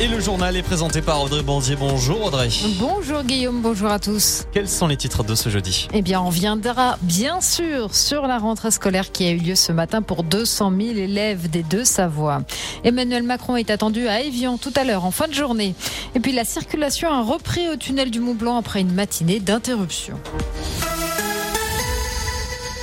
Et le journal est présenté par Audrey Bandier. Bonjour Audrey. Bonjour Guillaume, bonjour à tous. Quels sont les titres de ce jeudi Eh bien, on viendra bien sûr sur la rentrée scolaire qui a eu lieu ce matin pour 200 000 élèves des deux Savoie. Emmanuel Macron est attendu à Evian tout à l'heure en fin de journée. Et puis la circulation a repris au tunnel du Mont Blanc après une matinée d'interruption.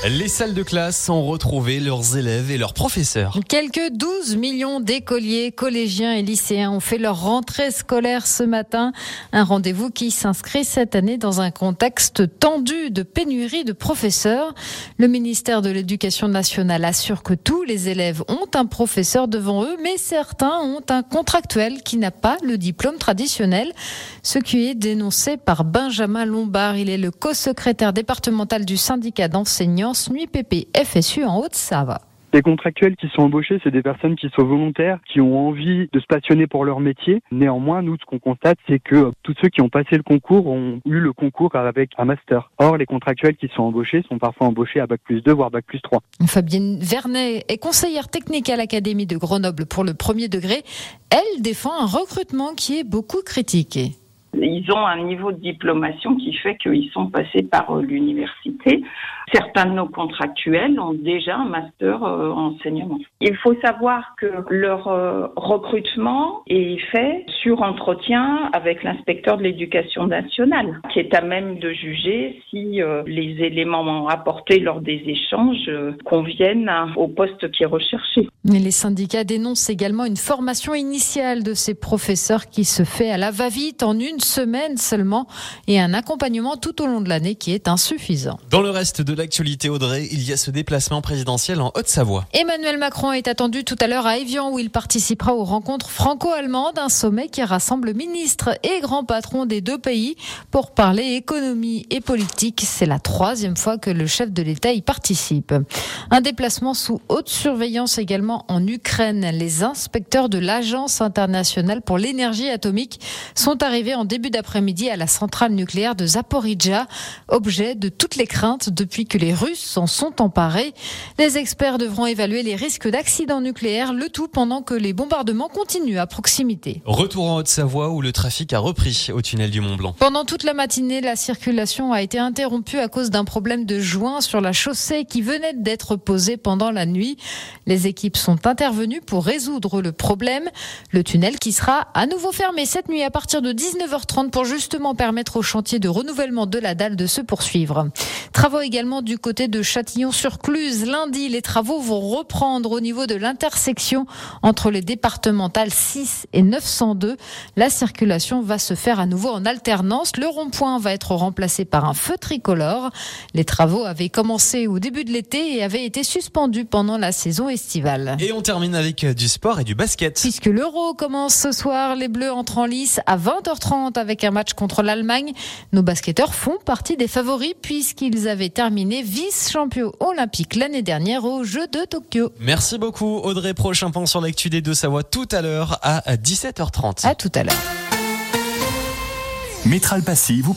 Les salles de classe ont retrouvé leurs élèves et leurs professeurs. Quelques 12 millions d'écoliers, collégiens et lycéens ont fait leur rentrée scolaire ce matin. Un rendez-vous qui s'inscrit cette année dans un contexte tendu de pénurie de professeurs. Le ministère de l'Éducation nationale assure que tous les élèves ont un professeur devant eux, mais certains ont un contractuel qui n'a pas le diplôme traditionnel. Ce qui est dénoncé par Benjamin Lombard. Il est le co-secrétaire départemental du syndicat d'enseignants Nuit PP FSU en Haute-Savoie. Les contractuels qui sont embauchés, c'est des personnes qui sont volontaires, qui ont envie de se passionner pour leur métier. Néanmoins, nous, ce qu'on constate, c'est que tous ceux qui ont passé le concours ont eu le concours avec un master. Or, les contractuels qui sont embauchés sont parfois embauchés à Bac plus 2, voire Bac plus 3. Fabienne Vernet est conseillère technique à l'Académie de Grenoble pour le premier degré. Elle défend un recrutement qui est beaucoup critiqué. Ils ont un niveau de diplomation qui fait qu'ils sont passés par euh, l'université. Certains de nos contractuels ont déjà un master euh, en enseignement. Il faut savoir que leur euh, recrutement est fait sur entretien avec l'inspecteur de l'éducation nationale, qui est à même de juger si les éléments apportés lors des échanges conviennent au poste qui est recherché. Mais les syndicats dénoncent également une formation initiale de ces professeurs qui se fait à la va-vite en une semaine seulement et un accompagnement tout au long de l'année qui est insuffisant. Dans le reste de l'actualité, Audrey, il y a ce déplacement présidentiel en Haute-Savoie. Emmanuel Macron est attendu tout à l'heure à Evian où il participera aux rencontres franco-allemandes, un sommet qui rassemble ministres et grands patrons des deux pays pour parler économie et politique. C'est la troisième fois que le chef de l'État y participe. Un déplacement sous haute surveillance également en Ukraine. Les inspecteurs de l'Agence internationale pour l'énergie atomique sont arrivés en début d'après-midi à la centrale nucléaire de Zaporizhia, objet de toutes les craintes depuis que les Russes s'en sont emparés. Les experts devront évaluer les risques d'accident nucléaire, le tout pendant que les bombardements continuent à proximité. Retour en Haute-Savoie où le trafic a repris au tunnel du Mont Blanc. Pendant toute la matinée, la circulation a été interrompue à cause d'un problème de joint sur la chaussée qui venait d'être posé pendant la nuit. Les équipes sont intervenues pour résoudre le problème. Le tunnel qui sera à nouveau fermé cette nuit à partir de 19h30 pour justement permettre au chantier de renouvellement de la dalle de se poursuivre. Travaux également du côté de Châtillon-sur-Cluse. Lundi, les travaux vont reprendre au niveau de l'intersection entre les départementales 6 et 902. La circulation va se faire à nouveau en alternance. Le rond-point va être remplacé par un feu tricolore. Les travaux avaient commencé au début de l'été et avaient été suspendus pendant la saison estivale. Et on termine avec du sport et du basket. Puisque l'Euro commence ce soir, les Bleus entrent en lice à 20h30 avec un match contre l'Allemagne. Nos basketteurs font partie des favoris puisqu'ils avaient terminé vice-champions olympiques l'année dernière aux Jeux de Tokyo. Merci beaucoup Audrey. Prochain point sur l'actu des deux Savoie tout à l'heure à 17h30. À tout à l'heure. Métral Passy vous